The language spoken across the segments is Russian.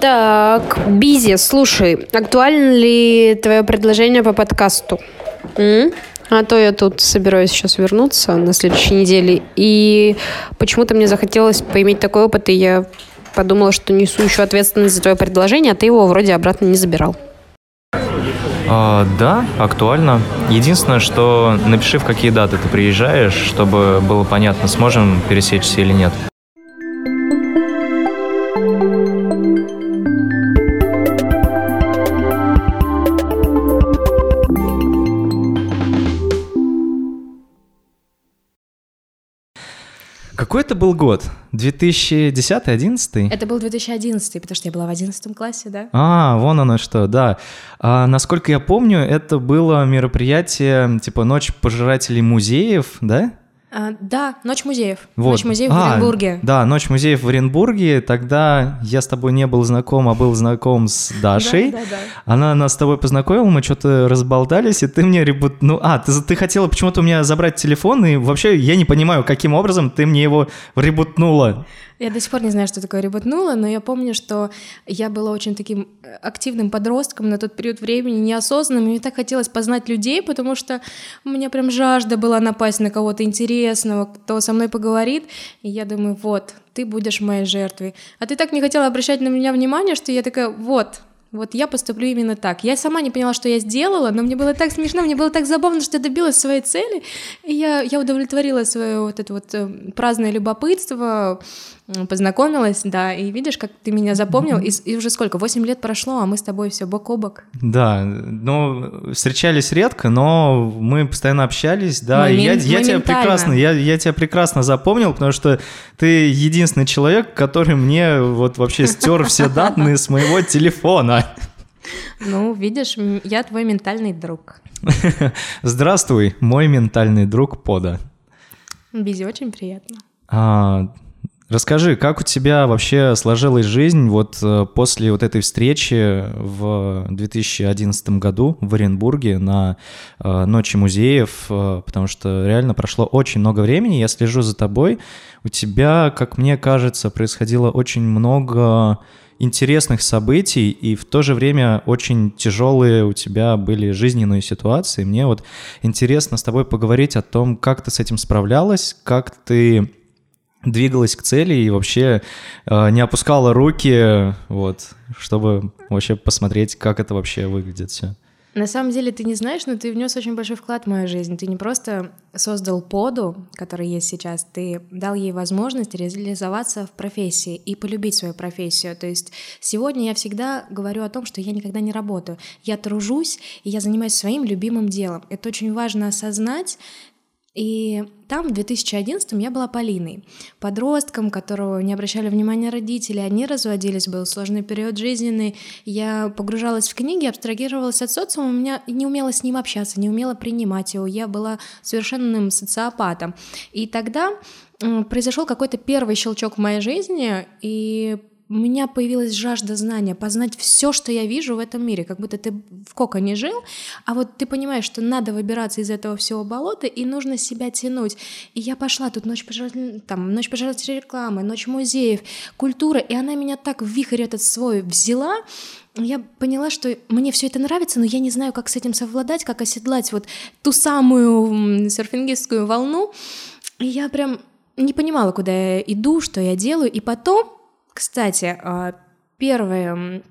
Так, Бизи, слушай, актуально ли твое предложение по подкасту? М? А то я тут собираюсь сейчас вернуться на следующей неделе, и почему-то мне захотелось поиметь такой опыт, и я подумала, что несу еще ответственность за твое предложение, а ты его вроде обратно не забирал. А, да, актуально. Единственное, что напиши, в какие даты ты приезжаешь, чтобы было понятно, сможем пересечься или нет. Какой это был год? 2010-2011? Это был 2011, потому что я была в 11 классе, да? А, вон оно что, да. А, насколько я помню, это было мероприятие типа «Ночь пожирателей музеев», да? А, да, Ночь музеев. Вот. Ночь музеев А, в Оренбурге. Да, Ночь музеев в Оренбурге. Тогда я с тобой не был знаком, а был знаком с Дашей. Да, да, да. Она нас с тобой познакомила, мы что-то разболтались, и ты мне ребут... Ну, а, ты, ты хотела почему-то у меня забрать телефон, и вообще я не понимаю, каким образом ты мне его ребутнула. Я до сих пор не знаю, что такое ребутнуло, но я помню, что я была очень таким э, активным подростком на тот период времени, неосознанным, и мне так хотелось познать людей, потому что у меня прям жажда была напасть на кого-то интересного, кто со мной поговорит, и я думаю, вот, ты будешь моей жертвой. А ты так не хотела обращать на меня внимание, что я такая, вот, вот я поступлю именно так. Я сама не поняла, что я сделала, но мне было так смешно, мне было так забавно, что я добилась своей цели, и я, я удовлетворила свое вот это вот э, праздное любопытство, познакомилась, да, и видишь, как ты меня запомнил, и, и уже сколько, 8 лет прошло, а мы с тобой все бок о бок. Да, ну, встречались редко, но мы постоянно общались, да, и я, Момент- я тебя прекрасно, я, я тебя прекрасно запомнил, потому что ты единственный человек, который мне вот вообще стер все данные с моего телефона. Ну, видишь, я твой ментальный друг. Здравствуй, мой ментальный друг Пода. Бизи, очень приятно. А, расскажи, как у тебя вообще сложилась жизнь вот э, после вот этой встречи в 2011 году в Оренбурге на э, Ночи музеев, э, потому что реально прошло очень много времени, я слежу за тобой, у тебя, как мне кажется, происходило очень много интересных событий, и в то же время очень тяжелые у тебя были жизненные ситуации. Мне вот интересно с тобой поговорить о том, как ты с этим справлялась, как ты двигалась к цели и вообще э, не опускала руки, вот, чтобы вообще посмотреть, как это вообще выглядит все. На самом деле ты не знаешь, но ты внес очень большой вклад в мою жизнь. Ты не просто создал поду, который есть сейчас, ты дал ей возможность реализоваться в профессии и полюбить свою профессию. То есть сегодня я всегда говорю о том, что я никогда не работаю. Я тружусь, и я занимаюсь своим любимым делом. Это очень важно осознать, и там, в 2011 я была Полиной, подростком, которого не обращали внимания родители, они разводились, был сложный период жизненный, я погружалась в книги, абстрагировалась от социума, у меня не умела с ним общаться, не умела принимать его, я была совершенным социопатом. И тогда произошел какой-то первый щелчок в моей жизни, и у меня появилась жажда знания, познать все, что я вижу в этом мире, как будто ты в коконе жил, а вот ты понимаешь, что надо выбираться из этого всего болота, и нужно себя тянуть. И я пошла тут ночь пожирателей, там, ночь пожирателей рекламы, ночь музеев, культура, и она меня так в вихрь этот свой взяла, я поняла, что мне все это нравится, но я не знаю, как с этим совладать, как оседлать вот ту самую серфингистскую волну. И я прям не понимала, куда я иду, что я делаю. И потом, кстати, а, первым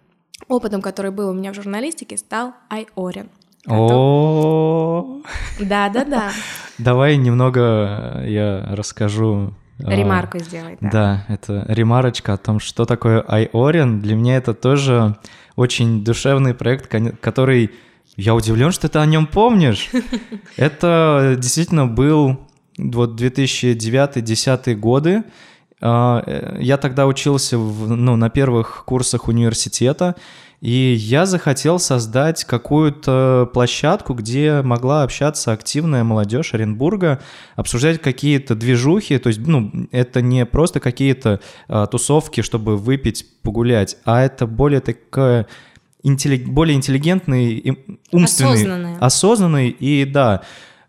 опытом, который был у меня в журналистике, стал Айорин. О, Да-да-да. давай немного я расскажу. а, Ремарку сделай. да. Да, это ремарочка о том, что такое iOren. Для меня это тоже очень душевный проект, который... Я удивлен, что ты о нем помнишь. Это действительно был вот 2009-2010 годы. А, э, Я тогда учился в- ну, на первых курсах университета, и я захотел создать какую-то площадку, где могла общаться активная молодежь Оренбурга, обсуждать какие-то движухи, то есть, ну, это не просто какие-то а, тусовки, чтобы выпить, погулять, а это более такая интелли- более интеллигентный, умственный, Осознанное. осознанный и, да,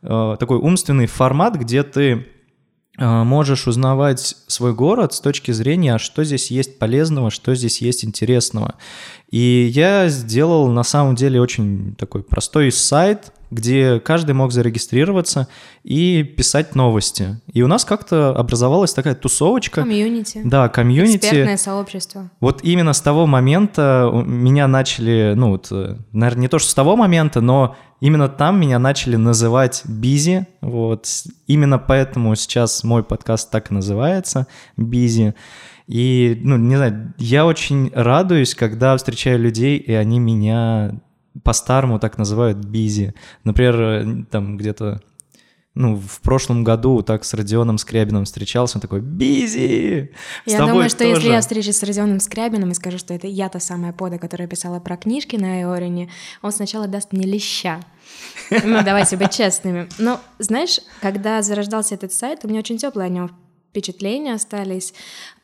э, такой умственный формат, где ты можешь узнавать свой город с точки зрения, а что здесь есть полезного, что здесь есть интересного. И я сделал на самом деле очень такой простой сайт, где каждый мог зарегистрироваться и писать новости. И у нас как-то образовалась такая тусовочка. Комьюнити. Да, комьюнити. Экспертное сообщество. Вот именно с того момента меня начали, ну вот, э, наверное, не то, что с того момента, но именно там меня начали называть Бизи. Вот. Именно поэтому сейчас мой подкаст так и называется Бизи. И, ну, не знаю, я очень радуюсь, когда встречаю людей, и они меня по-старому так называют бизи. Например, э, там где-то ну, в прошлом году так с Родионом Скрябиным встречался, он такой, бизи! Я думаю, что тоже. если я встречусь с Родионом Скрябиным и скажу, что это я та самая пода, которая писала про книжки на Эорине, он сначала даст мне леща. Ну, давайте быть честными. Но, знаешь, когда зарождался этот сайт, у меня очень теплое о нем впечатления остались.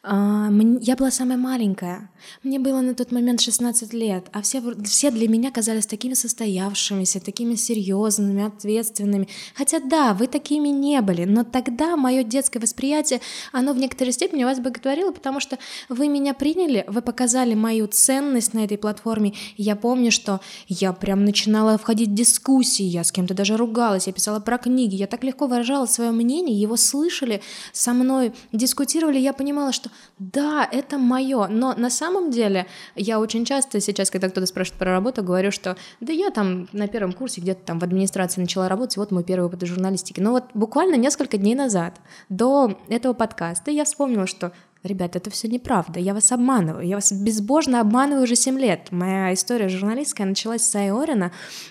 А, я была самая маленькая. Мне было на тот момент 16 лет, а все, все для меня казались такими состоявшимися, такими серьезными, ответственными. Хотя да, вы такими не были, но тогда мое детское восприятие, оно в некоторой степени вас боготворило, потому что вы меня приняли, вы показали мою ценность на этой платформе. Я помню, что я прям начинала входить в дискуссии, я с кем-то даже ругалась, я писала про книги, я так легко выражала свое мнение, его слышали, со мной дискутировали, я понимала, что да, это мое, но на самом деле я очень часто сейчас, когда кто-то спрашивает про работу, говорю, что да я там на первом курсе где-то там в администрации начала работать, вот мой первый опыт журналистики. Но вот буквально несколько дней назад, до этого подкаста, я вспомнила, что Ребята, это все неправда, я вас обманываю, я вас безбожно обманываю уже 7 лет. Моя история журналистская началась с Айорина,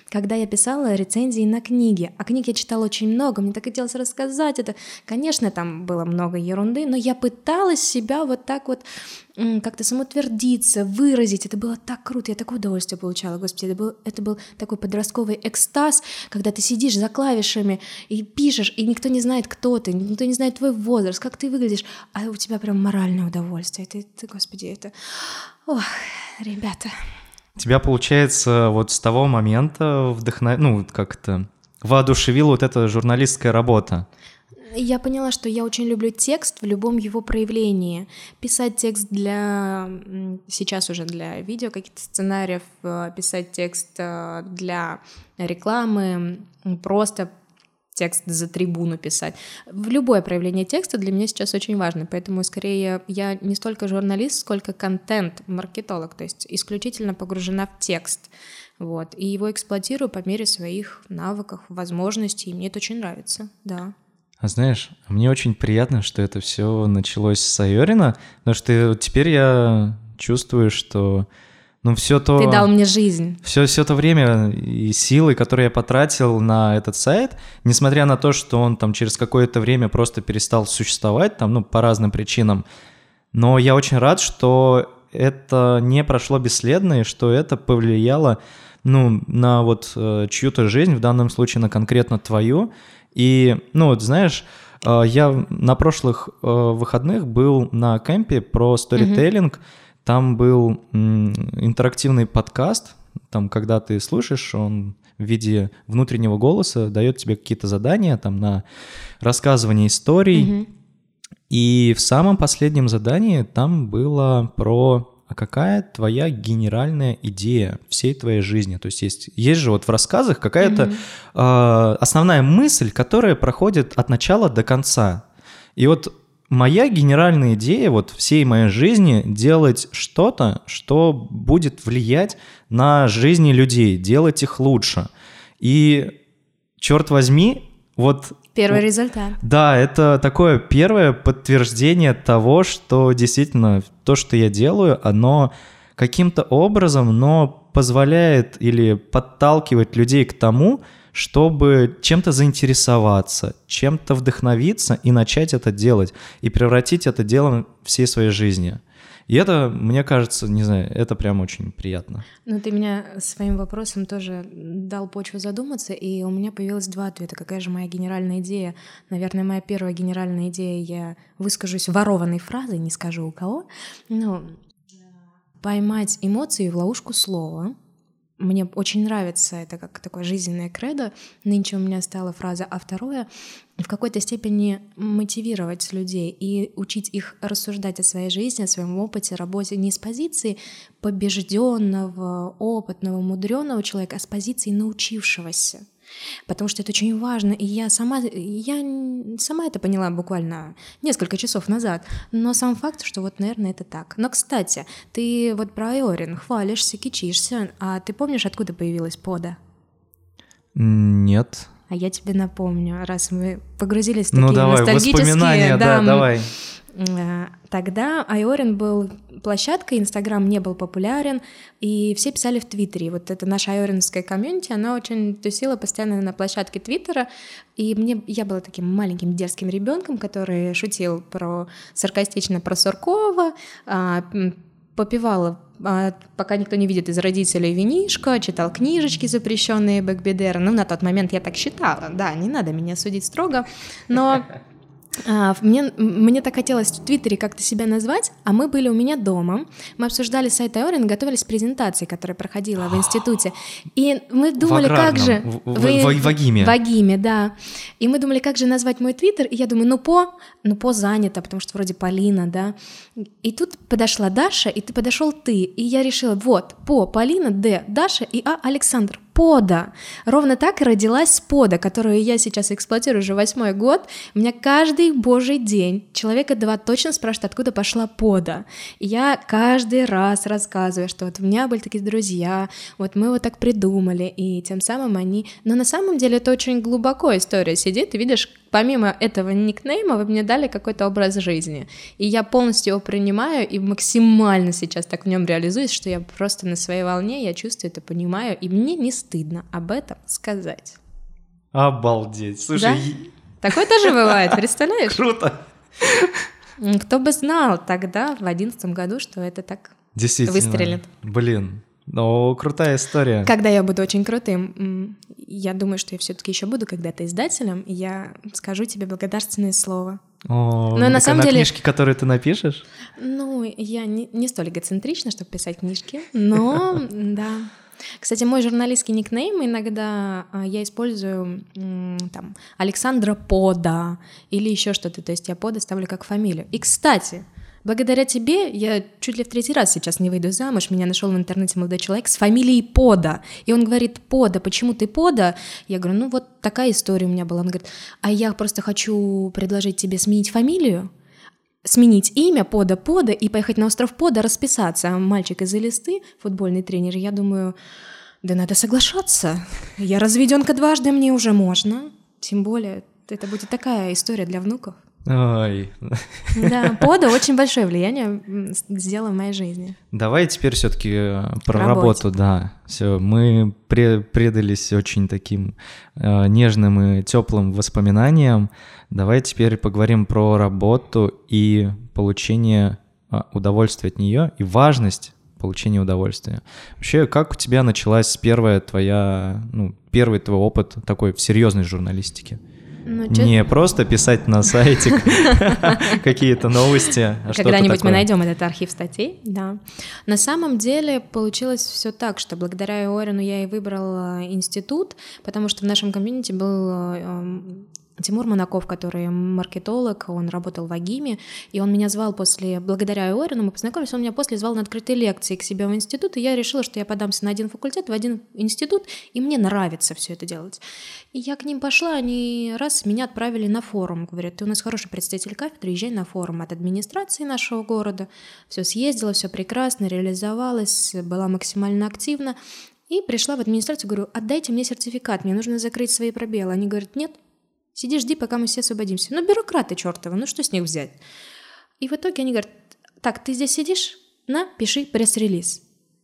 когда я писала рецензии на книги. А книг я читала очень много, мне так хотелось рассказать это. Конечно, там было много ерунды, но я пыталась себя вот так вот как-то самоутвердиться, выразить. Это было так круто, я такое удовольствие получала, господи. Это был, это был такой подростковый экстаз, когда ты сидишь за клавишами и пишешь, и никто не знает, кто ты, никто не знает твой возраст, как ты выглядишь, а у тебя прям моральное удовольствие. Это, это господи, это... Ох, ребята. Тебя, получается, вот с того момента вдохнов... ну, как-то воодушевила вот эта журналистская работа. Я поняла, что я очень люблю текст в любом его проявлении. Писать текст для... Сейчас уже для видео каких-то сценариев, э, писать текст э, для рекламы, просто текст за трибуну писать. В любое проявление текста для меня сейчас очень важно, поэтому скорее я не столько журналист, сколько контент-маркетолог, то есть исключительно погружена в текст. Вот, и его эксплуатирую по мере своих навыков, возможностей, и мне это очень нравится, да. А знаешь, мне очень приятно, что это все началось с Айорина, потому что теперь я чувствую, что ну все то... Ты дал мне жизнь. Все, все то время и силы, которые я потратил на этот сайт, несмотря на то, что он там через какое-то время просто перестал существовать, там, ну, по разным причинам, но я очень рад, что это не прошло бесследно, и что это повлияло, ну, на вот э, чью-то жизнь, в данном случае на конкретно твою, и, ну вот, знаешь, э, я на прошлых э, выходных был на кемпе про сторителлинг. Mm-hmm. Там был интерактивный подкаст, там, когда ты слушаешь, он в виде внутреннего голоса дает тебе какие-то задания там на рассказывание историй. Mm-hmm. И в самом последнем задании там было про а какая твоя генеральная идея всей твоей жизни? То есть есть, есть же вот в рассказах какая-то mm-hmm. э, основная мысль, которая проходит от начала до конца. И вот моя генеральная идея вот всей моей жизни делать что-то, что будет влиять на жизни людей, делать их лучше. И черт возьми, вот Первый результат. Да, это такое первое подтверждение того, что действительно то, что я делаю, оно каким-то образом, но позволяет или подталкивает людей к тому, чтобы чем-то заинтересоваться, чем-то вдохновиться и начать это делать, и превратить это делом всей своей жизни. И это, мне кажется, не знаю, это прям очень приятно. Ну, ты меня своим вопросом тоже дал почву задуматься, и у меня появилось два ответа. Какая же моя генеральная идея? Наверное, моя первая генеральная идея, я выскажусь ворованной фразой, не скажу у кого, но поймать эмоции в ловушку слова, мне очень нравится это как такое жизненное кредо. Нынче у меня стала фраза. А второе — в какой-то степени мотивировать людей и учить их рассуждать о своей жизни, о своем опыте, работе не с позиции побежденного, опытного, мудреного человека, а с позиции научившегося потому что это очень важно, и я сама, я сама это поняла буквально несколько часов назад, но сам факт, что вот, наверное, это так. Но, кстати, ты вот про Айорин хвалишься, кичишься, а ты помнишь, откуда появилась пода? Нет. А я тебе напомню, раз мы погрузились в ну, такие давай, ностальгические... воспоминания, да, да давай. Э, тогда Айорин был площадкой, Инстаграм не был популярен, и все писали в Твиттере. Вот это наша айоринская комьюнити, она очень тусила постоянно на площадке Твиттера, и мне я была таким маленьким дерзким ребенком, который шутил про саркастично про Суркова, а, попивала а, пока никто не видит из родителей винишко, читал книжечки запрещенные Бэкбедера. Ну, на тот момент я так считала. Да, не надо меня судить строго. Но а, мне, мне так хотелось в Твиттере как-то себя назвать, а мы были у меня дома. Мы обсуждали сайт Айорин, готовились к презентации, которая проходила в институте. И мы думали, как же... В, Вы... в, в, в Агиме. В Агиме, да. И мы думали, как же назвать мой Твиттер. И я думаю, ну по, ну по занято, потому что вроде Полина, да. И тут подошла Даша, и ты подошел ты. И я решила, вот, по, Полина, Д, Даша и А, Александр пода. Ровно так и родилась пода, которую я сейчас эксплуатирую уже восьмой год. У меня каждый божий день человека два точно спрашивают, откуда пошла пода. И я каждый раз рассказываю, что вот у меня были такие друзья, вот мы вот так придумали, и тем самым они... Но на самом деле это очень глубоко история сидит, ты видишь, помимо этого никнейма вы мне дали какой-то образ жизни. И я полностью его принимаю и максимально сейчас так в нем реализуюсь, что я просто на своей волне, я чувствую это, понимаю, и мне не стыдно об этом сказать. Обалдеть. Слушай, да? такое тоже бывает, представляешь? Круто. Кто бы знал тогда, в одиннадцатом году, что это так Действительно. выстрелит. Блин, ну, крутая история. Когда я буду очень крутым, я думаю, что я все-таки еще буду когда-то издателем, и я скажу тебе благодарственное слово. О, Но на самом на деле книжки, которые ты напишешь? Ну, я не, не столь эгоцентрична, чтобы писать книжки, но да. Кстати, мой журналистский никнейм иногда а, я использую там Александра Пода или еще что-то, то есть я Пода ставлю как фамилию. И, кстати, Благодаря тебе я чуть ли в третий раз сейчас не выйду замуж. Меня нашел в интернете молодой человек с фамилией Пода. И он говорит, Пода, почему ты Пода? Я говорю, ну вот такая история у меня была. Он говорит, а я просто хочу предложить тебе сменить фамилию, сменить имя Пода Пода и поехать на остров Пода расписаться. Мальчик из Элисты, футбольный тренер, я думаю, да надо соглашаться. Я разведенка дважды, мне уже можно. Тем более, это будет такая история для внуков. Ой. Да, пода очень большое влияние сделала в моей жизни. Давай теперь все-таки э, про Работе. работу, да. Все, мы предались очень таким э, нежным и теплым воспоминаниям. Давай теперь поговорим про работу и получение э, удовольствия от нее и важность получения удовольствия. Вообще, как у тебя началась первая твоя, ну, первый твой опыт такой в серьезной журналистике? Ну, не просто писать на сайте какие-то новости, а Когда-нибудь мы найдем этот архив статей, да. На самом деле получилось все так, что благодаря Орину я и выбрала институт, потому что в нашем комьюнити был эм, Тимур Монаков, который маркетолог, он работал в Агиме, и он меня звал после, благодаря Иорину мы познакомились, он меня после звал на открытые лекции к себе в институт, и я решила, что я подамся на один факультет, в один институт, и мне нравится все это делать. И я к ним пошла, они раз меня отправили на форум, говорят, ты у нас хороший представитель кафедры, езжай на форум от администрации нашего города. Все съездила, все прекрасно, реализовалась, была максимально активна. И пришла в администрацию, говорю, отдайте мне сертификат, мне нужно закрыть свои пробелы. Они говорят, нет, Сиди, жди, пока мы все освободимся. Ну, бюрократы чертовы, ну что с них взять? И в итоге они говорят, так, ты здесь сидишь? На, пиши пресс-релиз.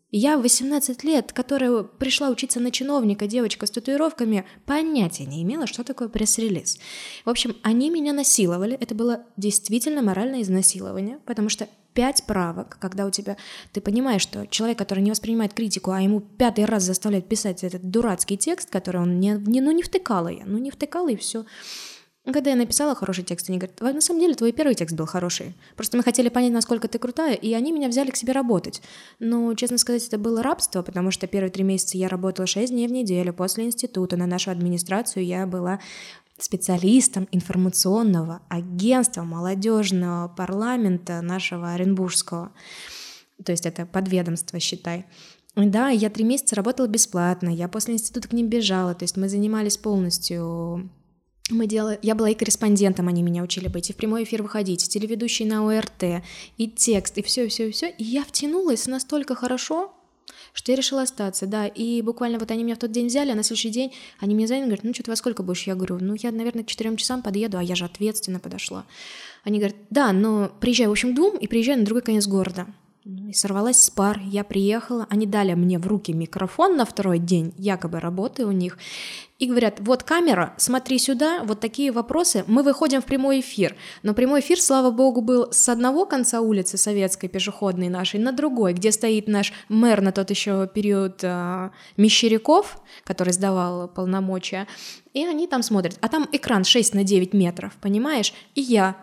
Я в 18 лет, которая пришла учиться на чиновника, девочка с татуировками, понятия не имела, что такое пресс-релиз. В общем, они меня насиловали. Это было действительно моральное изнасилование, потому что пять правок, когда у тебя, ты понимаешь, что человек, который не воспринимает критику, а ему пятый раз заставляет писать этот дурацкий текст, который он не, не ну не втыкала я, ну не втыкала и все. Когда я написала хороший текст, они говорят, на самом деле твой первый текст был хороший. Просто мы хотели понять, насколько ты крутая, и они меня взяли к себе работать. Но, честно сказать, это было рабство, потому что первые три месяца я работала шесть дней в неделю. После института на нашу администрацию я была специалистом информационного агентства молодежного парламента нашего Оренбургского. То есть это подведомство, считай. Да, я три месяца работала бесплатно, я после института к ним бежала, то есть мы занимались полностью мы делали, я была и корреспондентом, они меня учили быть, и в прямой эфир выходить, и телеведущий на ОРТ, и текст, и все, все, все. И я втянулась настолько хорошо, что я решила остаться, да. И буквально вот они меня в тот день взяли, а на следующий день они мне звонят, говорят, ну что ты во сколько будешь? Я говорю, ну я, наверное, к четырем часам подъеду, а я же ответственно подошла. Они говорят, да, но приезжай, в общем, двум и приезжай на другой конец города. Ну, и сорвалась с пар, я приехала, они дали мне в руки микрофон на второй день, якобы работаю у них, и говорят, вот камера, смотри сюда, вот такие вопросы, мы выходим в прямой эфир. Но прямой эфир, слава богу, был с одного конца улицы советской пешеходной нашей на другой, где стоит наш мэр на тот еще период э, Мещеряков, который сдавал полномочия, и они там смотрят. А там экран 6 на 9 метров, понимаешь? И я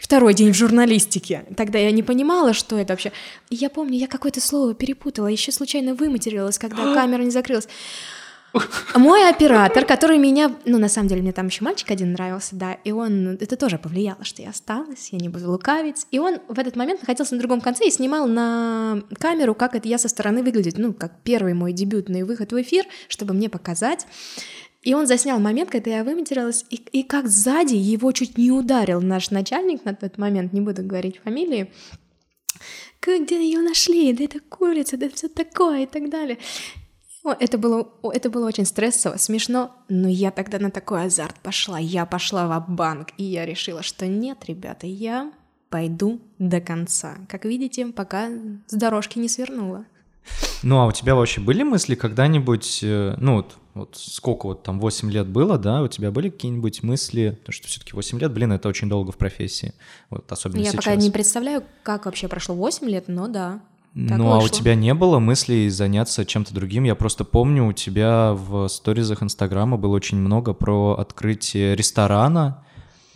второй день в журналистике. Тогда я не понимала, что это вообще. Я помню, я какое-то слово перепутала, еще случайно выматерилась, когда камера не закрылась. Мой оператор, который меня, ну, на самом деле, мне там еще мальчик один нравился, да, и он, это тоже повлияло, что я осталась, я не буду лукавить, и он в этот момент находился на другом конце и снимал на камеру, как это я со стороны выглядит, ну, как первый мой дебютный выход в эфир, чтобы мне показать. И он заснял момент, когда я выматерилась, и, и как сзади его чуть не ударил наш начальник на тот момент, не буду говорить фамилии, где ее нашли, да это курица, да все такое и так далее. Это было, это было очень стрессово, смешно, но я тогда на такой азарт пошла. Я пошла в банк и я решила, что нет, ребята, я пойду до конца. Как видите, пока с дорожки не свернула. Ну, а у тебя вообще были мысли когда-нибудь, э, ну, вот, вот сколько вот там 8 лет было, да, у тебя были какие-нибудь мысли, потому что все-таки 8 лет, блин, это очень долго в профессии, вот особенно Я сейчас. пока не представляю, как вообще прошло 8 лет, но да. Так ну, вышло. а у тебя не было мыслей заняться чем-то другим? Я просто помню, у тебя в сторизах Инстаграма было очень много про открытие ресторана,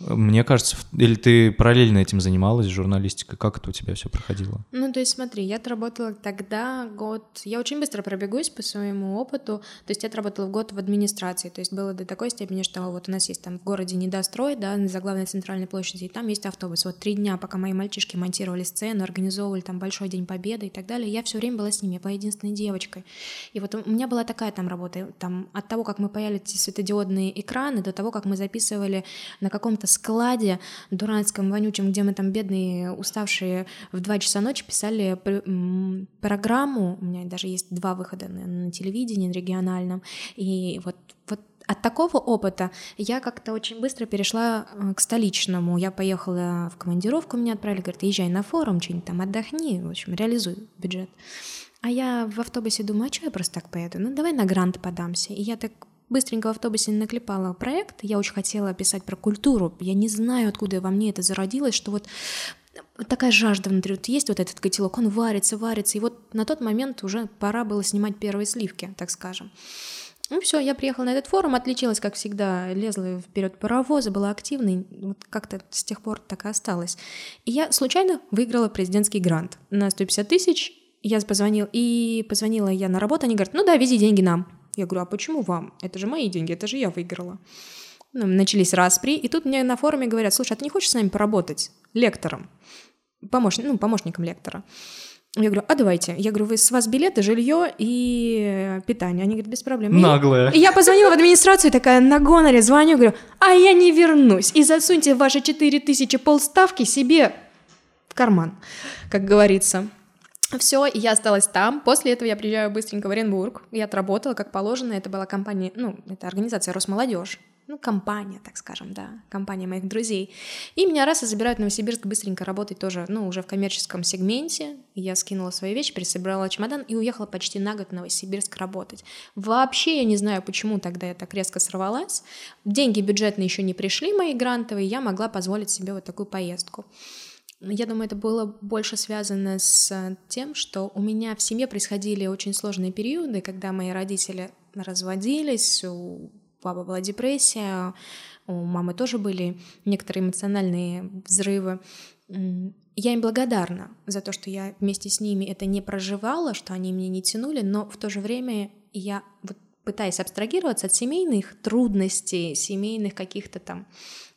мне кажется, или ты параллельно этим занималась, журналистикой? Как это у тебя все проходило? Ну, то есть смотри, я отработала тогда год... Я очень быстро пробегусь по своему опыту. То есть я отработала год в администрации. То есть было до такой степени, что вот у нас есть там в городе недострой, да, на заглавной центральной площади, и там есть автобус. Вот три дня, пока мои мальчишки монтировали сцену, организовывали там Большой день Победы и так далее, я все время была с ними, я была единственной девочкой. И вот у меня была такая там работа, там от того, как мы паяли светодиодные экраны, до того, как мы записывали на каком-то складе дурацком, вонючем, где мы там бедные, уставшие в 2 часа ночи писали программу. У меня даже есть два выхода на, на телевидении, на региональном. И вот, вот от такого опыта я как-то очень быстро перешла э, к столичному. Я поехала в командировку, меня отправили, говорят, езжай на форум, что-нибудь там отдохни, в общем, реализуй бюджет. А я в автобусе думаю, а что я просто так поеду? Ну, давай на грант подамся. И я так быстренько в автобусе наклепала проект. Я очень хотела писать про культуру. Я не знаю, откуда во мне это зародилось, что вот такая жажда внутри. Вот есть вот этот котелок, он варится, варится. И вот на тот момент уже пора было снимать первые сливки, так скажем. Ну все, я приехала на этот форум, отличилась, как всегда, лезла вперед паровоза, была активной, вот как-то с тех пор так и осталось. И я случайно выиграла президентский грант на 150 тысяч. Я позвонила, и позвонила я на работу, они говорят, ну да, вези деньги нам. Я говорю, а почему вам? Это же мои деньги, это же я выиграла. Ну, начались распри, и тут мне на форуме говорят, слушай, а ты не хочешь с нами поработать лектором? Помощ... Ну, помощником лектора. Я говорю, а давайте. Я говорю, вы с вас билеты, жилье и питание. Они говорят, без проблем. Наглая. И я позвонила в администрацию, такая на гоноре звоню, говорю, а я не вернусь. И засуньте ваши 4 тысячи полставки себе в карман, как говорится. Все, и я осталась там. После этого я приезжаю быстренько в Оренбург. Я отработала, как положено. Это была компания, ну, это организация Росмолодежь. Ну, компания, так скажем, да, компания моих друзей. И меня раз и забирают в Новосибирск быстренько работать тоже, ну, уже в коммерческом сегменте. Я скинула свои вещи, пересобрала чемодан и уехала почти на год в Новосибирск работать. Вообще я не знаю, почему тогда я так резко сорвалась. Деньги бюджетные еще не пришли, мои грантовые, я могла позволить себе вот такую поездку. Я думаю, это было больше связано с тем, что у меня в семье происходили очень сложные периоды, когда мои родители разводились, папы была депрессия, у мамы тоже были некоторые эмоциональные взрывы. Я им благодарна за то, что я вместе с ними это не проживала, что они мне не тянули, но в то же время я вот пытаясь абстрагироваться от семейных трудностей, семейных каких-то там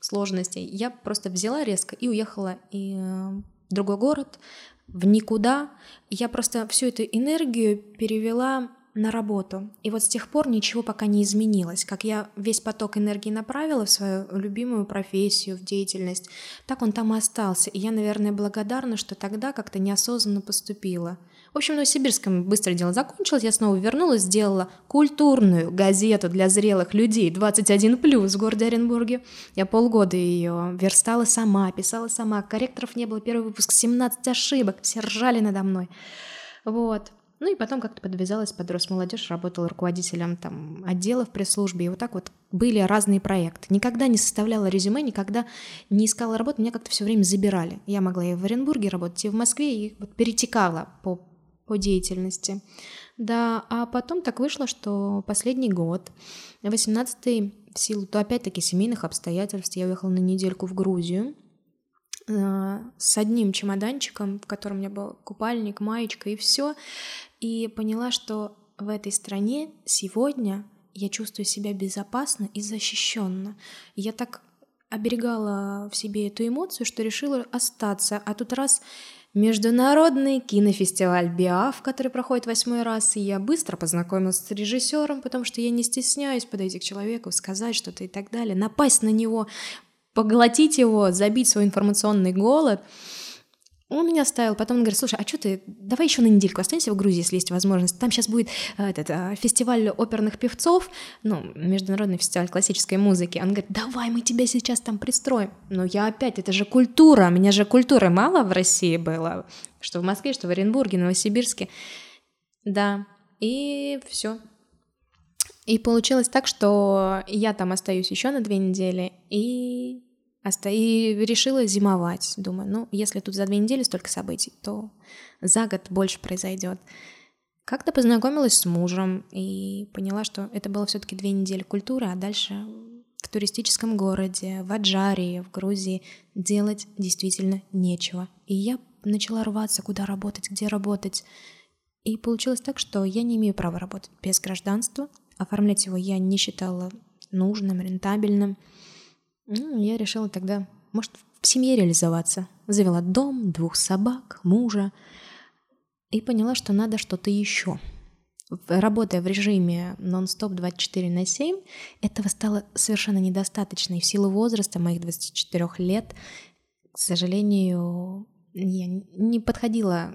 сложностей, я просто взяла резко и уехала и э, в другой город, в никуда. Я просто всю эту энергию перевела на работу. И вот с тех пор ничего пока не изменилось. Как я весь поток энергии направила в свою любимую профессию, в деятельность, так он там и остался. И я, наверное, благодарна, что тогда как-то неосознанно поступила. В общем, в Новосибирском быстро дело закончилось, я снова вернулась, сделала культурную газету для зрелых людей 21+, в городе Оренбурге. Я полгода ее верстала сама, писала сама, корректоров не было, первый выпуск 17 ошибок, все ржали надо мной. Вот. Ну и потом как-то подвязалась под Росмолодежь, работала руководителем там отделов пресс-службе, и вот так вот были разные проекты. Никогда не составляла резюме, никогда не искала работу, меня как-то все время забирали. Я могла и в Оренбурге работать, и в Москве, и вот перетекала по, по деятельности. Да, а потом так вышло, что последний год, 18-й, в силу, то опять-таки семейных обстоятельств, я уехала на недельку в Грузию, э, с одним чемоданчиком, в котором у меня был купальник, маечка и все и поняла, что в этой стране сегодня я чувствую себя безопасно и защищенно. Я так оберегала в себе эту эмоцию, что решила остаться. А тут раз Международный кинофестиваль БИАФ, который проходит восьмой раз, и я быстро познакомилась с режиссером, потому что я не стесняюсь подойти к человеку, сказать что-то и так далее, напасть на него, поглотить его, забить свой информационный голод — он меня оставил, потом он говорит, слушай, а что ты, давай еще на недельку останься в Грузии, если есть возможность. Там сейчас будет э, этот э, фестиваль оперных певцов, ну, международный фестиваль классической музыки. Он говорит, давай мы тебя сейчас там пристроим. Но я опять, это же культура, меня же культуры мало в России было, что в Москве, что в Оренбурге, Новосибирске. Да, и все. И получилось так, что я там остаюсь еще на две недели, и и решила зимовать. Думаю, ну, если тут за две недели столько событий, то за год больше произойдет. Как-то познакомилась с мужем и поняла, что это было все-таки две недели культуры, а дальше в туристическом городе, в Аджарии, в Грузии делать действительно нечего. И я начала рваться, куда работать, где работать. И получилось так, что я не имею права работать без гражданства. Оформлять его я не считала нужным, рентабельным. Ну, я решила тогда, может, в семье реализоваться. Завела дом, двух собак, мужа. И поняла, что надо что-то еще. Работая в режиме нон-стоп 24 на 7, этого стало совершенно недостаточно. И в силу возраста моих 24 лет, к сожалению, я не подходила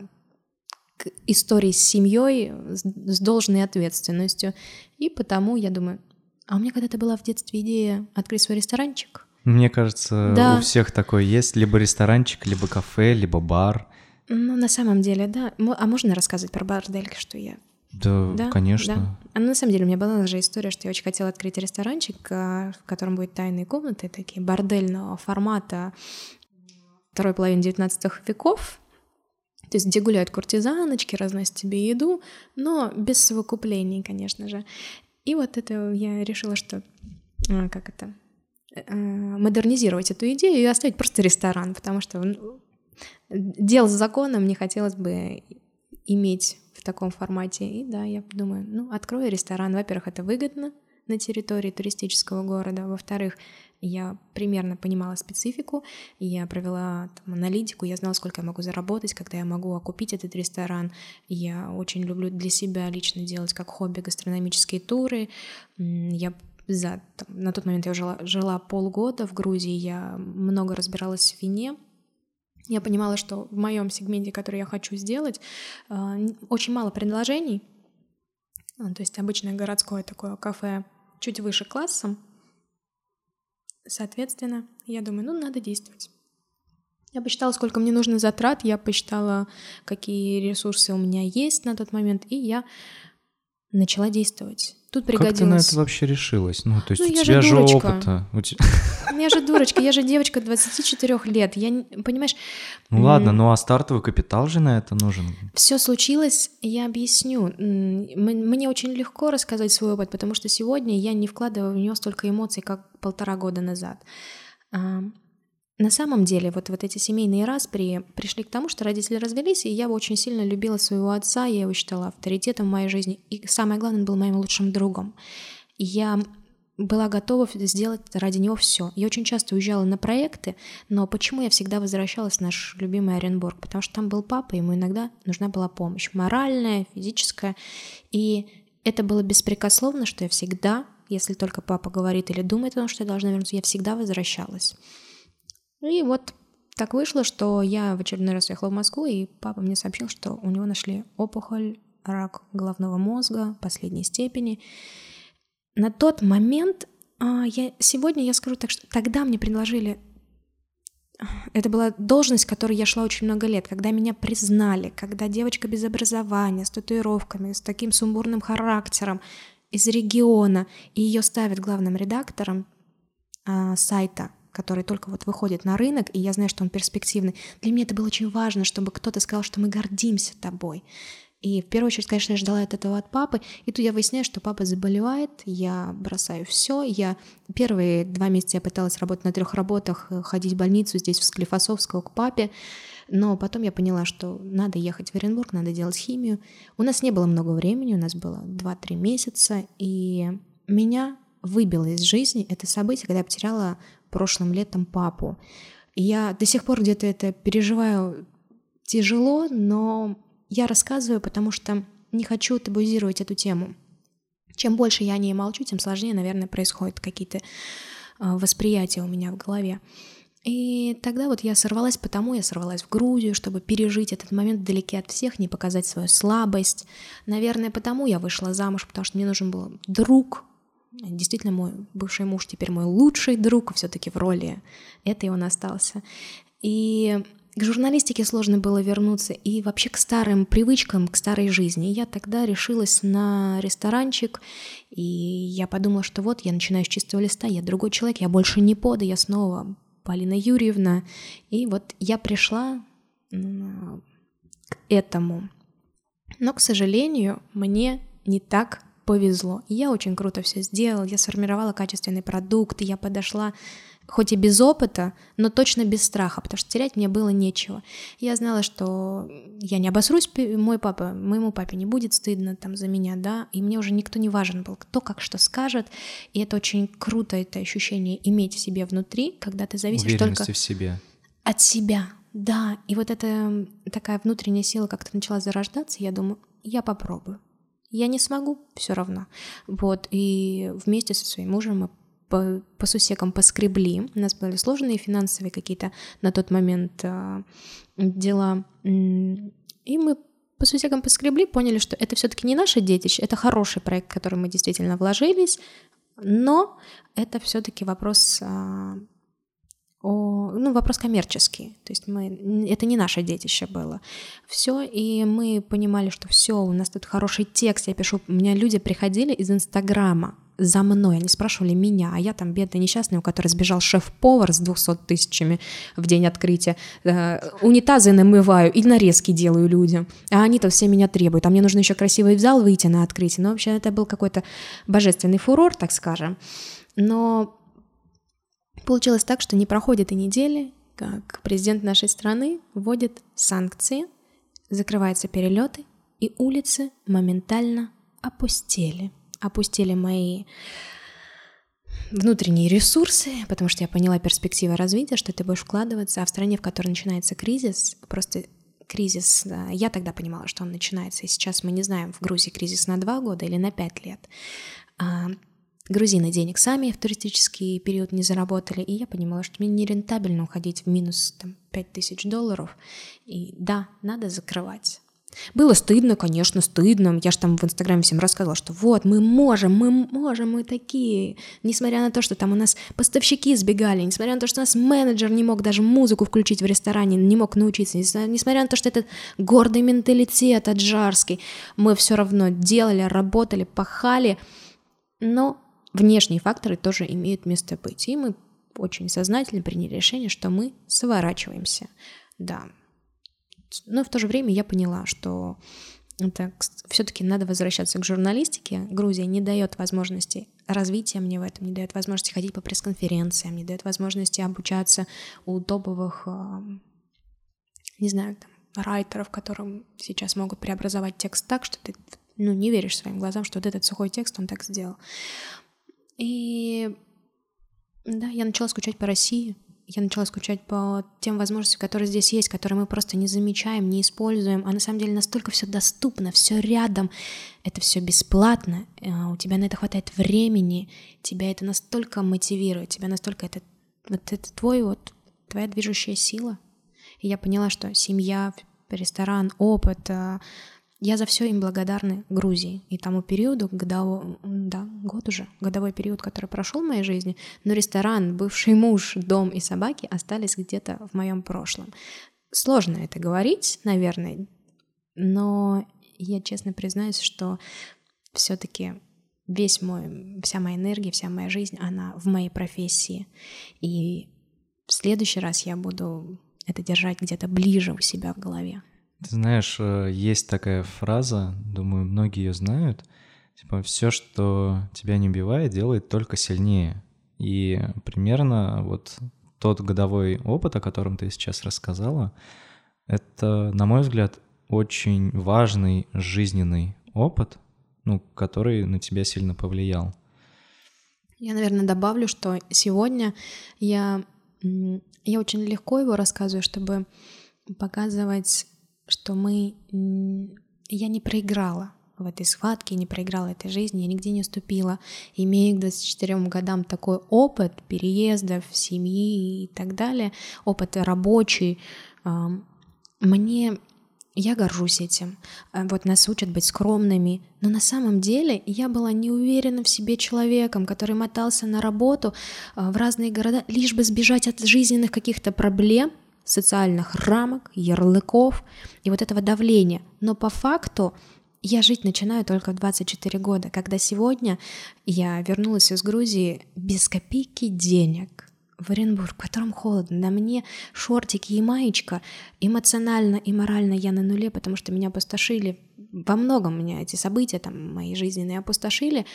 к истории с семьей с должной ответственностью. И потому я думаю, а у меня когда-то была в детстве идея открыть свой ресторанчик. Мне кажется, да. у всех такое есть. Либо ресторанчик, либо кафе, либо бар. Ну, на самом деле, да. А можно рассказывать про бордель, что я да, да, конечно. Да. А на самом деле у меня была же история, что я очень хотела открыть ресторанчик, а, в котором будет тайные комнаты, такие бордельного формата второй половины 19 веков. То есть где гуляют куртизаночки, разносят тебе еду, но без совокуплений, конечно же. И вот это я решила, что а, как это э, модернизировать эту идею и оставить просто ресторан, потому что ну, дел с законом не хотелось бы иметь в таком формате. И да, я думаю, ну, открою ресторан. Во-первых, это выгодно на территории туристического города. Во-вторых, я примерно понимала специфику, я провела там, аналитику, я знала, сколько я могу заработать, когда я могу окупить этот ресторан. Я очень люблю для себя лично делать как хобби гастрономические туры. Я за, там, на тот момент я жила, жила полгода в Грузии, я много разбиралась в вине, я понимала, что в моем сегменте, который я хочу сделать, а, очень мало предложений. А, то есть обычное городское такое кафе чуть выше классом, Соответственно, я думаю, ну, надо действовать. Я посчитала, сколько мне нужно затрат, я посчитала, какие ресурсы у меня есть на тот момент, и я начала действовать. Тут пригодилось. Как ты на это вообще решилась? Ну, то есть Ну, у я тебя же дурочка. опыта. У Я же дурочка, я же девочка 24 лет. Я, понимаешь, Ну ладно, ну а стартовый капитал же на это нужен. все случилось, я объясню. Мне очень легко рассказать свой опыт, потому что сегодня я не вкладываю в него столько эмоций, как полтора года назад. На самом деле, вот, вот эти семейные распри пришли к тому, что родители развелись, и я очень сильно любила своего отца, я его считала авторитетом в моей жизни, и самое главное, он был моим лучшим другом. Я была готова сделать ради него все. Я очень часто уезжала на проекты, но почему я всегда возвращалась в наш любимый Оренбург? Потому что там был папа, ему иногда нужна была помощь, моральная, физическая. И это было беспрекословно, что я всегда, если только папа говорит или думает о том, что я должна вернуться, я всегда возвращалась. И вот так вышло, что я в очередной раз ехала в Москву, и папа мне сообщил, что у него нашли опухоль, рак головного мозга последней степени. На тот момент, а, я, сегодня я скажу так, что тогда мне предложили это была должность, к которой я шла очень много лет, когда меня признали, когда девочка без образования, с татуировками, с таким сумбурным характером из региона, и ее ставят главным редактором а, сайта, который только вот выходит на рынок, и я знаю, что он перспективный. Для меня это было очень важно, чтобы кто-то сказал, что мы гордимся тобой. И в первую очередь, конечно, я ждала от этого от папы. И тут я выясняю, что папа заболевает, я бросаю все. Я первые два месяца я пыталась работать на трех работах, э, ходить в больницу здесь, в Склифосовского, к папе. Но потом я поняла, что надо ехать в Оренбург, надо делать химию. У нас не было много времени, у нас было 2-3 месяца, и меня выбило из жизни это событие, когда я потеряла прошлым летом папу. Я до сих пор где-то это переживаю тяжело, но я рассказываю, потому что не хочу табуизировать эту тему. Чем больше я о ней молчу, тем сложнее, наверное, происходят какие-то а, восприятия у меня в голове. И тогда вот я сорвалась потому, я сорвалась в Грузию, чтобы пережить этот момент вдалеке от всех, не показать свою слабость. Наверное, потому я вышла замуж, потому что мне нужен был друг. Действительно, мой бывший муж теперь мой лучший друг, все-таки в роли это и он остался. И к журналистике сложно было вернуться и вообще к старым привычкам, к старой жизни. Я тогда решилась на ресторанчик, и я подумала, что вот я начинаю с чистого листа, я другой человек, я больше не пода, я снова Полина Юрьевна. И вот я пришла м, к этому. Но, к сожалению, мне не так повезло. Я очень круто все сделала, я сформировала качественный продукт, я подошла хоть и без опыта, но точно без страха, потому что терять мне было нечего. Я знала, что я не обосрусь, мой папа, моему папе не будет стыдно там за меня, да, и мне уже никто не важен был, кто как что скажет, и это очень круто, это ощущение иметь в себе внутри, когда ты зависишь только в себе. от себя, да, и вот эта такая внутренняя сила как-то начала зарождаться, я думаю, я попробую. Я не смогу, все равно. Вот, и вместе со своим мужем мы по, по сусекам поскребли. У нас были сложные финансовые какие-то на тот момент а, дела. И мы по сусекам поскребли, поняли, что это все-таки не наше детище, это хороший проект, в который мы действительно вложились, но это все-таки вопрос а, о, ну, вопрос коммерческий. То есть мы, это не наше детище было. Все, и мы понимали, что все, у нас тут хороший текст, я пишу. У меня люди приходили из Инстаграма за мной, они спрашивали меня, а я там бедный несчастный, у которого сбежал шеф-повар с 200 тысячами в день открытия, Э, унитазы намываю и нарезки делаю людям, а они-то все меня требуют, а мне нужно еще красивый зал выйти на открытие. Ну, вообще, это был какой-то божественный фурор, так скажем. Но Получилось так, что не проходит и недели, как президент нашей страны вводит санкции, закрываются перелеты, и улицы моментально опустели. Опустили мои внутренние ресурсы, потому что я поняла перспективы развития, что ты будешь вкладываться, а в стране, в которой начинается кризис, просто кризис, да, я тогда понимала, что он начинается, и сейчас мы не знаем, в Грузии кризис на два года или на пять лет. Грузины денег сами в туристический период не заработали, и я понимала, что мне нерентабельно уходить в минус там, 5000 долларов, и да, надо закрывать. Было стыдно, конечно, стыдно. Я же там в Инстаграме всем рассказывала, что вот, мы можем, мы можем, мы такие. Несмотря на то, что там у нас поставщики сбегали, несмотря на то, что у нас менеджер не мог даже музыку включить в ресторане, не мог научиться, несмотря на то, что этот гордый менталитет аджарский, мы все равно делали, работали, пахали, Но внешние факторы тоже имеют место быть. И мы очень сознательно приняли решение, что мы сворачиваемся. Да. Но в то же время я поняла, что это все-таки надо возвращаться к журналистике. Грузия не дает возможности развития мне в этом, не дает возможности ходить по пресс-конференциям, не дает возможности обучаться у топовых, а, не знаю, там, райтеров, которым сейчас могут преобразовать текст так, что ты ну, не веришь своим глазам, что вот этот сухой текст он так сделал. И да, я начала скучать по России, я начала скучать по тем возможностям, которые здесь есть, которые мы просто не замечаем, не используем, а на самом деле настолько все доступно, все рядом, это все бесплатно, а у тебя на это хватает времени, тебя это настолько мотивирует, тебя настолько это, вот это твой вот, твоя движущая сила. И я поняла, что семья, ресторан, опыт, а, я за все им благодарна Грузии и тому периоду, годовой, да, год уже, годовой период, который прошел в моей жизни, но ресторан, бывший муж, дом и собаки остались где-то в моем прошлом. Сложно это говорить, наверное, но я честно признаюсь, что все-таки весь мой, вся моя энергия, вся моя жизнь, она в моей профессии. И в следующий раз я буду это держать где-то ближе у себя в голове. Ты знаешь, э, есть такая фраза, думаю, многие ее знают, типа все, что тебя не убивает, делает только сильнее. И примерно вот тот годовой опыт, о котором ты сейчас рассказала, это, на мой взгляд, очень важный жизненный опыт, ну, который на тебя сильно повлиял. Я, наверное, добавлю, что сегодня я, я очень легко его рассказываю, чтобы показывать что мы... Я не проиграла в этой схватке, не проиграла этой жизни, я нигде не уступила. Имея к 24 годам такой опыт переездов, семьи и так далее, опыт рабочий, мне я горжусь этим. А, вот нас учат быть скромными. Но на самом деле я была не уверена в себе человеком, который мотался на работу а, в разные города, лишь бы сбежать от жизненных каких-то проблем, социальных рамок, ярлыков и вот этого давления. Но по факту я жить начинаю только в 24 года, когда сегодня я вернулась из Грузии без копейки денег в Оренбург, в котором холодно. На мне шортики и маечка. Эмоционально и морально я на нуле, потому что меня опустошили. Во многом меня эти события там мои жизненные опустошили.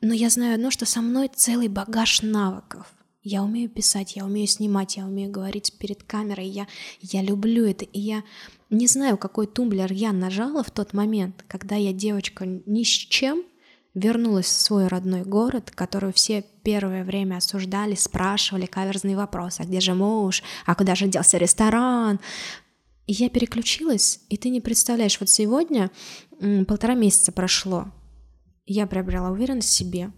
Но я знаю одно, что со мной целый багаж навыков. Я умею писать, я умею снимать, я умею говорить перед камерой, я, я люблю это, и я не знаю, какой тумблер я нажала в тот момент, когда я девочка ни с чем вернулась в свой родной город, которую все первое время осуждали, спрашивали каверзные вопросы, а где же муж, а куда же делся ресторан, и я переключилась, и ты не представляешь, вот сегодня полтора месяца прошло, я приобрела уверенность в себе,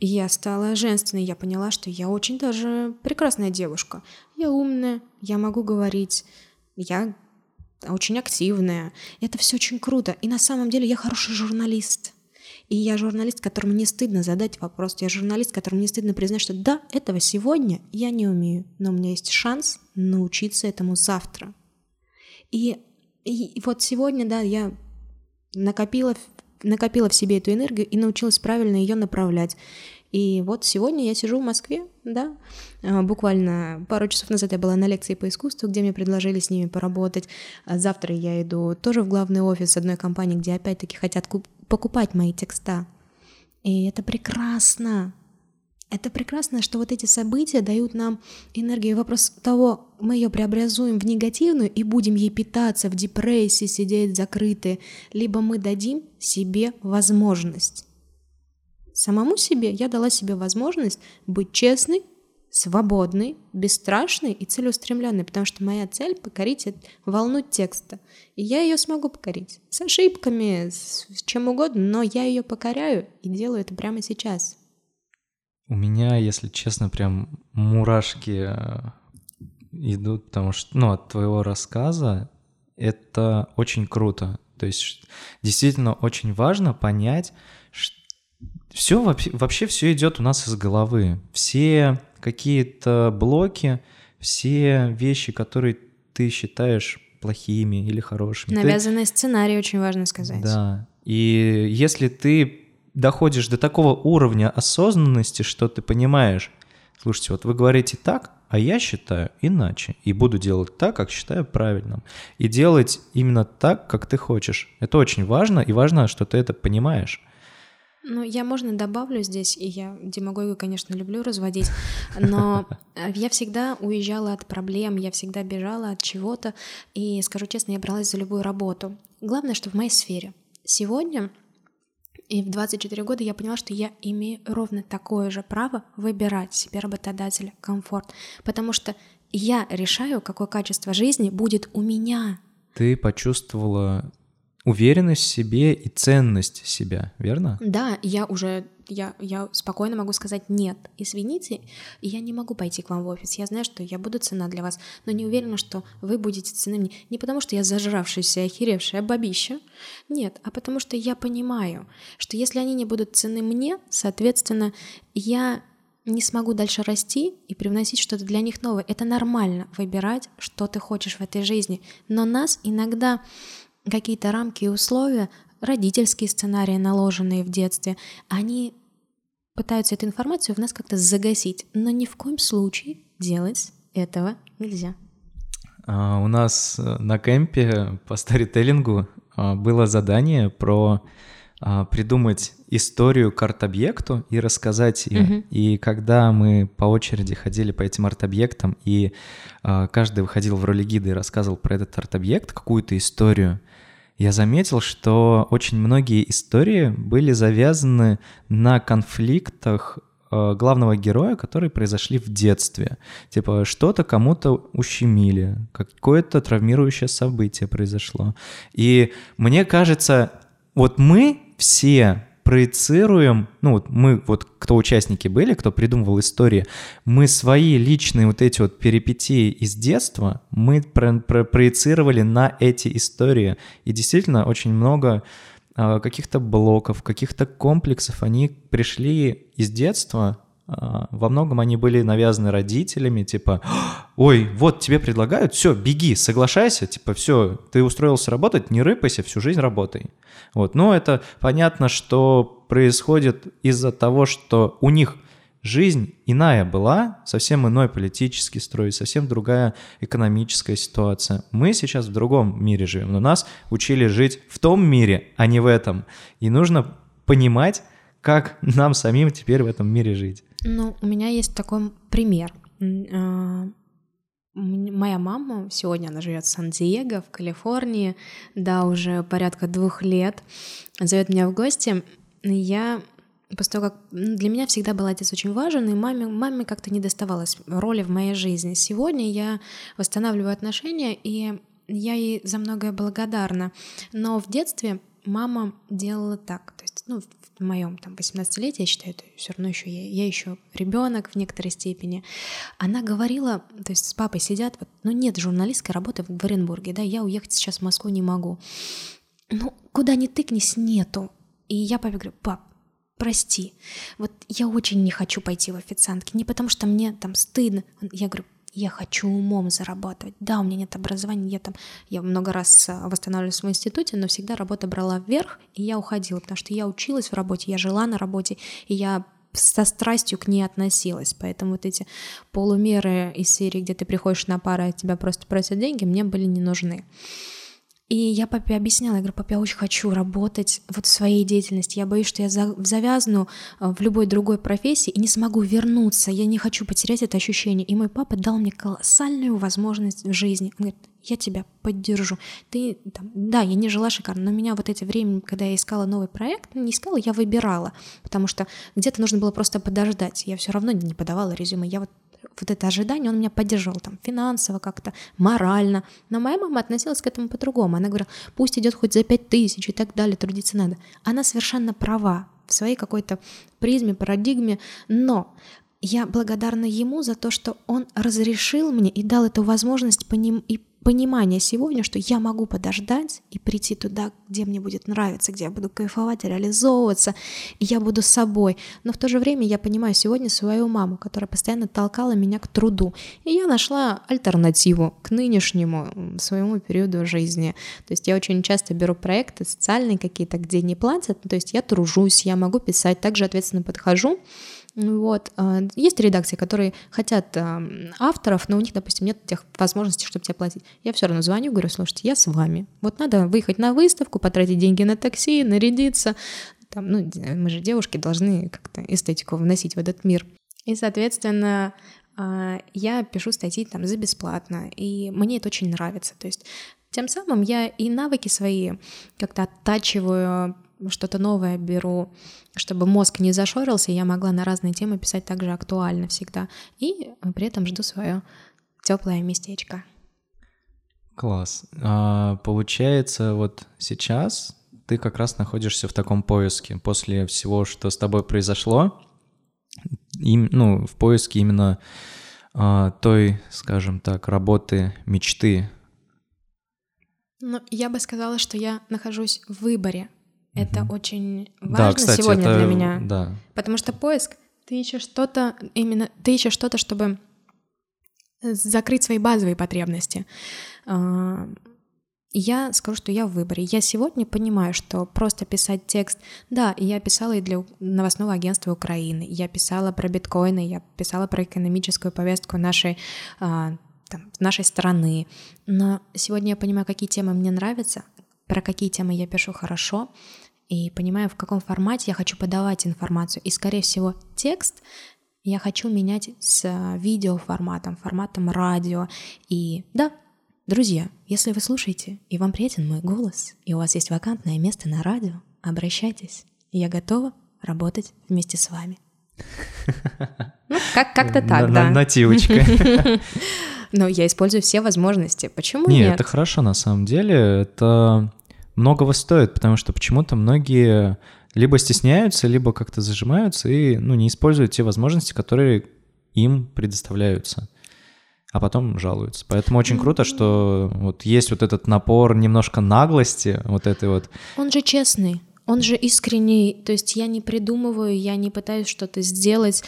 я стала женственной, я поняла, что я очень даже прекрасная девушка. Я умная, я могу говорить, я очень активная. Это все очень круто. И на самом деле я хороший журналист. И я журналист, которому не стыдно задать вопрос. Я журналист, которому не стыдно признать, что да, этого сегодня я не умею, но у меня есть шанс научиться этому завтра. И, и вот сегодня, да, я накопила накопила в себе эту энергию и научилась правильно ее направлять. И вот сегодня я сижу в Москве, да, а, буквально пару часов назад я была на лекции по искусству, где мне предложили с ними поработать. А завтра я иду тоже в главный офис одной компании, где опять-таки хотят покупать мои текста. И это прекрасно. Это прекрасно, что вот эти события дают нам энергию. Вопрос того, мы ее преобразуем в негативную и будем ей питаться, в депрессии сидеть закрытые, либо мы дадим себе возможность. Самому себе я дала себе возможность быть честной, свободной, бесстрашной и целеустремленной, потому что моя цель — покорить волну текста. И я ее смогу покорить. С ошибками, с чем угодно, но я ее покоряю и делаю это прямо сейчас. У меня, если честно, прям мурашки э, идут, потому что, ну, от твоего рассказа это очень круто. То есть действительно очень важно понять, что все вообще, вообще все идет у нас из головы. Все какие-то блоки, все вещи, которые ты считаешь плохими или хорошими. Навязанный ты... сценарий очень важно сказать. Да. И если ты доходишь до такого уровня осознанности, что ты понимаешь, слушайте, вот вы говорите так, а я считаю иначе. И буду делать так, как считаю правильным. И делать именно так, как ты хочешь. Это очень важно, и важно, что ты это понимаешь. Ну, я, можно, добавлю здесь, и я демагогию, конечно, люблю разводить, но я всегда уезжала от проблем, я всегда бежала от чего-то, и, скажу честно, я бралась за любую работу. Главное, что в моей сфере. Сегодня и в 24 года я поняла, что я имею ровно такое же право выбирать себе работодателя, комфорт, потому что я решаю, какое качество жизни будет у меня. Ты почувствовала уверенность в себе и ценность себя, верно? Да, я уже, я, я спокойно могу сказать нет. Извините, я не могу пойти к вам в офис. Я знаю, что я буду цена для вас, но не уверена, что вы будете цены мне. Не потому, что я зажравшаяся, охеревшая бабища, нет, а потому что я понимаю, что если они не будут цены мне, соответственно, я не смогу дальше расти и привносить что-то для них новое. Это нормально выбирать, что ты хочешь в этой жизни. Но нас иногда какие-то рамки и условия, родительские сценарии, наложенные в детстве, они пытаются эту информацию в нас как-то загасить, но ни в коем случае делать этого нельзя. А, у нас э, на кемпе по старителлингу а, было задание про а, придумать историю к арт-объекту и рассказать ее. Uh-huh. И когда мы по очереди ходили по этим арт-объектам, и каждый выходил в роли гида и рассказывал про этот арт-объект, какую-то историю, я заметил, что очень многие истории были завязаны на конфликтах э, главного героя, которые произошли в детстве. Типа что-то кому-то ущемили, какое-то травмирующее событие произошло. И мне кажется, вот мы все проецируем, ну вот мы, вот кто участники были, кто придумывал истории, мы свои личные вот эти вот перипетии из детства, мы про про проецировали на эти истории. И действительно очень много э, каких-то блоков, каких-то комплексов, они пришли из детства, а, во многом они были навязаны родителями, типа, ой, вот тебе предлагают, все, беги, соглашайся, типа, все, ты устроился работать, не рыпайся, всю жизнь работай. Вот, но это понятно, что происходит из-за того, что у них жизнь иная была, совсем иной политический строй, совсем другая экономическая ситуация. Мы сейчас в другом мире живем, но нас учили жить в том мире, а не в этом. И нужно понимать, как нам самим теперь в этом мире жить. Ну, у меня есть такой пример. А, моя мама сегодня она живет в Сан-Диего, в Калифорнии, да, уже порядка двух лет, зовет меня в гости. Я после того, как для меня всегда был отец очень важен, и маме, маме как-то не доставалось роли в моей жизни. Сегодня я восстанавливаю отношения, и я ей за многое благодарна. Но в детстве мама делала так. То есть, ну, в моем там 18-летии, я считаю, это все равно еще я, я еще ребенок в некоторой степени. Она говорила, то есть с папой сидят, вот, ну нет журналистской работы в Оренбурге, да, я уехать сейчас в Москву не могу. Ну, куда ни тыкнись, нету. И я папе говорю, пап, прости, вот я очень не хочу пойти в официантки, не потому что мне там стыдно. Я говорю, я хочу умом зарабатывать. Да, у меня нет образования, я там, я много раз а, восстанавливалась в институте, но всегда работа брала вверх, и я уходила, потому что я училась в работе, я жила на работе, и я со страстью к ней относилась. Поэтому вот эти полумеры из серии, где ты приходишь на пары, а тебя просто просят деньги, мне были не нужны. И я папе объясняла, я говорю, папа, я очень хочу работать вот в своей деятельности. Я боюсь, что я завязну э, в любой другой профессии и не смогу вернуться. Я не хочу потерять это ощущение. И мой папа дал мне колоссальную возможность в жизни. Он говорит, я тебя поддержу. Ты, там, да, я не жила шикарно, но меня вот эти время, когда я искала новый проект, не искала, я выбирала, потому что где-то нужно было просто подождать. Я все равно не подавала резюме. Я вот вот это ожидание, он меня поддерживал там финансово как-то, морально. Но моя мама относилась к этому по-другому. Она говорила, пусть идет хоть за пять тысяч и так далее, трудиться надо. Она совершенно права в своей какой-то призме, парадигме, но я благодарна ему за то, что он разрешил мне и дал эту возможность по ним и понимание сегодня, что я могу подождать и прийти туда, где мне будет нравиться, где я буду кайфовать, реализовываться, и я буду собой. Но в то же время я понимаю сегодня свою маму, которая постоянно толкала меня к труду. И я нашла альтернативу к нынешнему своему периоду жизни. То есть я очень часто беру проекты социальные какие-то, где не платят, то есть я тружусь, я могу писать, также ответственно подхожу, вот. А, есть редакции, которые хотят авторов, но у них, допустим, нет тех возможностей, чтобы тебе платить. Я все равно звоню, говорю, слушайте, я с вами. Вот надо выехать на выставку, потратить деньги на такси, нарядиться. Там, ну, мы же девушки должны как-то эстетику вносить в этот мир. И, соответственно, а, я пишу статьи там за бесплатно, и мне это очень нравится. То есть тем самым я и навыки свои как-то оттачиваю, что-то новое беру, чтобы мозг не зашорился, я могла на разные темы писать также актуально всегда. И при этом жду свое теплое местечко. Класс. А, получается, вот сейчас ты как раз находишься в таком поиске после всего, что с тобой произошло, и, ну, в поиске именно а, той, скажем так, работы мечты. Ну, я бы сказала, что я нахожусь в выборе это угу. очень важно да, кстати, сегодня это... для меня. Да. Потому что поиск, ты ищешь что-то, именно ты ищешь что-то, чтобы закрыть свои базовые потребности. А, я скажу, что я в выборе. Я сегодня понимаю, что просто писать текст... Да, я писала и для новостного агентства Украины, я писала про биткоины, я писала про экономическую повестку нашей, а, там, нашей страны. Но сегодня я понимаю, какие темы мне нравятся, про какие темы я пишу хорошо, и понимаю, в каком формате я хочу подавать информацию. И, скорее всего, текст я хочу менять с э, видеоформатом, форматом радио. И да, друзья, если вы слушаете, и вам приятен мой голос, и у вас есть вакантное место на радио, обращайтесь. Я готова работать вместе с вами. Ну, как- как-то так, да. Нативочка. Но я использую все возможности. Почему нет? Нет, это хорошо на самом деле. Это многого стоит, потому что почему-то многие либо стесняются, либо как-то зажимаются и ну, не используют те возможности, которые им предоставляются а потом жалуются. Поэтому очень круто, что вот есть вот этот напор немножко наглости, вот этой вот. Он же честный, он же искренний, то есть я не придумываю, я не пытаюсь что-то сделать.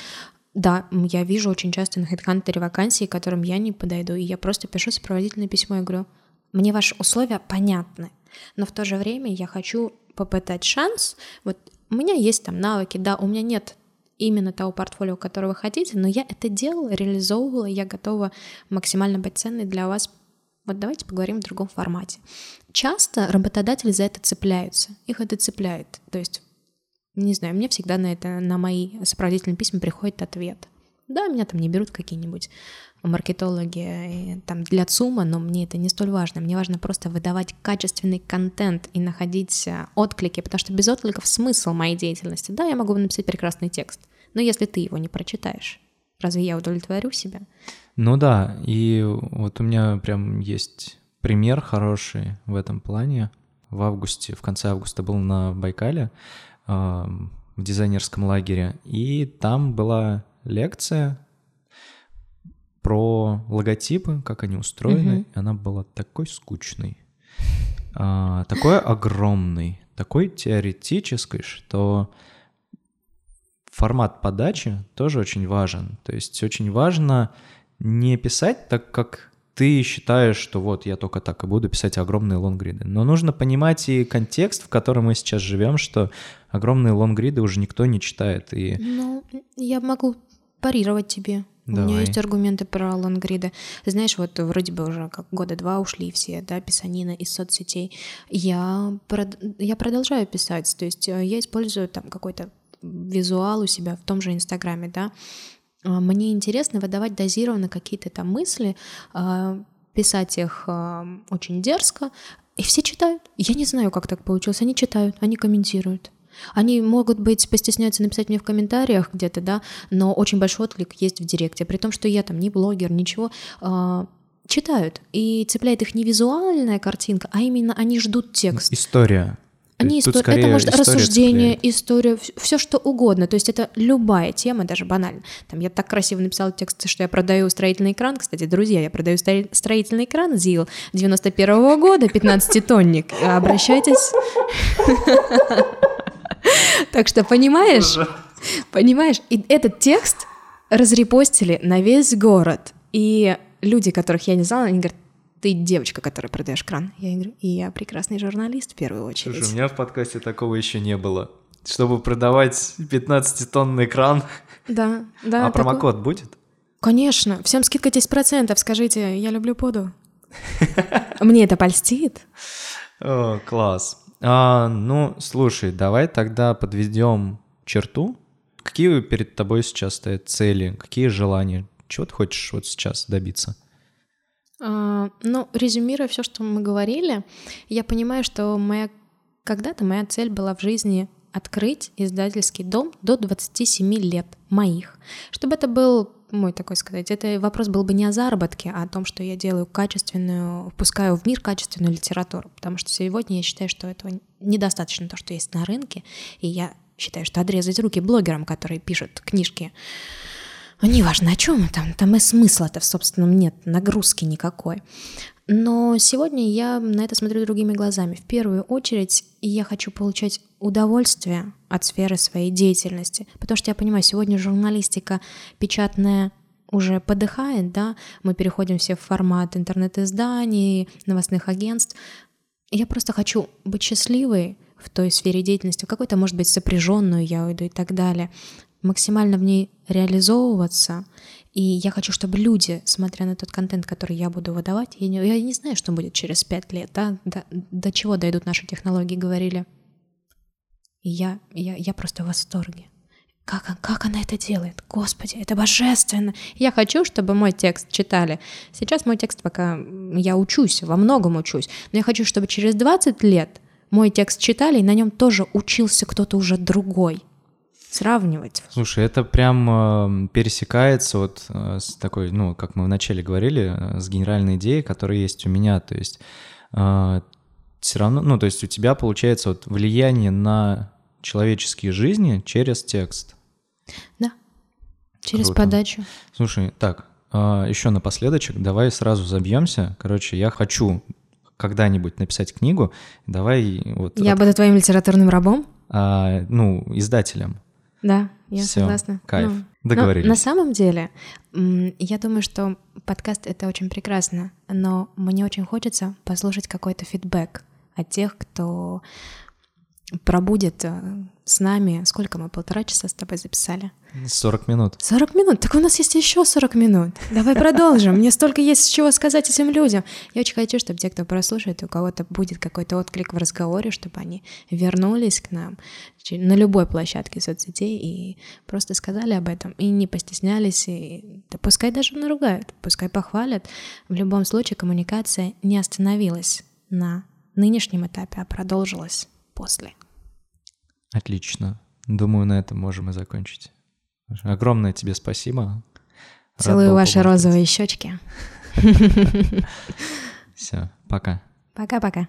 Да, я вижу очень часто на HeadHunter вакансии, которым я не подойду, и я просто пишу сопроводительное письмо и говорю, мне ваши условия понятны, но в то же время я хочу попытать шанс. Вот у меня есть там навыки, да, у меня нет именно того портфолио, которое вы хотите, но я это делала, реализовывала, я готова максимально быть ценной для вас. Вот давайте поговорим в другом формате. Часто работодатели за это цепляются, их это цепляет. То есть, не знаю, мне всегда на это, на мои сопроводительные письма приходит ответ. Да, меня там не берут какие-нибудь маркетологи там для ЦУМа, но мне это не столь важно. Мне важно просто выдавать качественный контент и находить э, отклики, потому что без откликов смысл моей деятельности. Да, я могу написать прекрасный текст, но если ты его не прочитаешь, разве я удовлетворю себя? Ну да, и вот у меня прям есть пример хороший в этом плане. В августе, в конце августа был на Байкале в дизайнерском лагере, и там была лекция про логотипы, как они устроены, угу. и она была такой скучной, а, такой огромной, такой теоретической, что формат подачи тоже очень важен. То есть очень важно не писать так, как ты считаешь, что вот я только так и буду писать огромные лонгриды. Но нужно понимать и контекст, в котором мы сейчас живем, что огромные лонгриды уже никто не читает. И... Ну, я могу парировать тебе. Давай. У меня есть аргументы про лонгриды. Знаешь, вот вроде бы уже как года два ушли все, да, писанина из соцсетей. Я, прод... я продолжаю писать, то есть э, я использую там какой-то визуал у себя в том же Инстаграме, да. А, мне интересно выдавать дозированно какие-то там мысли, а, писать их а, очень дерзко, и все читают. Я не знаю, как так получилось. Они читают, они комментируют. Они могут быть постесняются написать мне в комментариях где-то, да, но очень большой отклик есть в директе, при том, что я там не блогер, ничего, читают, и цепляет их не визуальная картинка, а именно они ждут текст. История. Они истор- это может история рассуждение, цепляет. история, все что угодно. То есть это любая тема, даже банально. Там я так красиво написала текст, что я продаю строительный кран. Кстати, друзья, я продаю строи- строительный кран ЗИЛ 91 года, 15-тонник. Обращайтесь. Так что понимаешь, понимаешь, и этот текст разрепостили на весь город. И люди, которых я не знала, они говорят, ты девочка, которая продаешь кран. Я говорю, и я прекрасный журналист в первую очередь. Слушай, у меня в подкасте такого еще не было. Чтобы продавать 15-тонный кран. Да, да. а такой- промокод будет? Конечно, всем скидка 10%, скажите, я люблю поду. Мне это польстит. О, класс. А, ну, слушай, давай тогда подведем черту. Какие перед тобой сейчас стоят цели? Какие желания? Чего ты хочешь вот сейчас добиться? А, ну, резюмируя все, что мы говорили, я понимаю, что моя когда-то моя цель была в жизни открыть издательский дом до 27 лет моих. Чтобы это был мой такой сказать, это вопрос был бы не о заработке, а о том, что я делаю качественную, впускаю в мир качественную литературу, потому что сегодня я считаю, что этого недостаточно то, что есть на рынке, и я считаю, что отрезать руки блогерам, которые пишут книжки, неважно, о чем там, там и смысла-то в собственном нет, нагрузки никакой. Но сегодня я на это смотрю другими глазами. В первую очередь я хочу получать удовольствие от сферы своей деятельности, потому что я понимаю, сегодня журналистика печатная уже подыхает, да, мы переходим все в формат интернет-изданий, новостных агентств. Я просто хочу быть счастливой в той сфере деятельности, в какой-то, может быть, сопряженную я уйду и так далее, максимально в ней реализовываться. И я хочу, чтобы люди, смотря на тот контент, который я буду выдавать, я не, я не знаю, что будет через пять лет, да, до, до чего дойдут наши технологии, говорили. И я, я, я просто в восторге. Как, как она это делает? Господи, это божественно. Я хочу, чтобы мой текст читали. Сейчас мой текст пока я учусь, во многом учусь. Но я хочу, чтобы через 20 лет мой текст читали, и на нем тоже учился кто-то уже другой. Сравнивать. Слушай, это прям э, пересекается вот э, с такой, ну, как мы вначале говорили, э, с генеральной идеей, которая есть у меня. То есть все равно, ну, то есть у тебя получается вот влияние на человеческие жизни через текст. Да. Через Круто. подачу. Слушай, так, еще напоследочек, давай сразу забьемся. Короче, я хочу когда-нибудь написать книгу. Давай вот, Я от- буду твоим литературным рабом? а, ну, издателем. Да, я Всё, согласна. кайф. Ну, Договорились. на самом деле, я думаю, что подкаст — это очень прекрасно, но мне очень хочется послушать какой-то фидбэк от тех, кто пробудет э, с нами. Сколько мы, полтора часа с тобой записали? 40 минут. 40 минут? Так у нас есть еще 40 минут. Давай продолжим. Мне столько есть чего сказать этим людям. Я очень хочу, чтобы те, кто прослушает, у кого-то будет какой-то отклик в разговоре, чтобы они вернулись к нам на любой площадке соцсетей и просто сказали об этом, и не постеснялись, и да пускай даже наругают, пускай похвалят. В любом случае коммуникация не остановилась на нынешнем этапе, а продолжилась после. Отлично. Думаю, на этом можем и закончить. Огромное тебе спасибо. Целую ваши поболтать. розовые щечки. Все, пока. Пока-пока.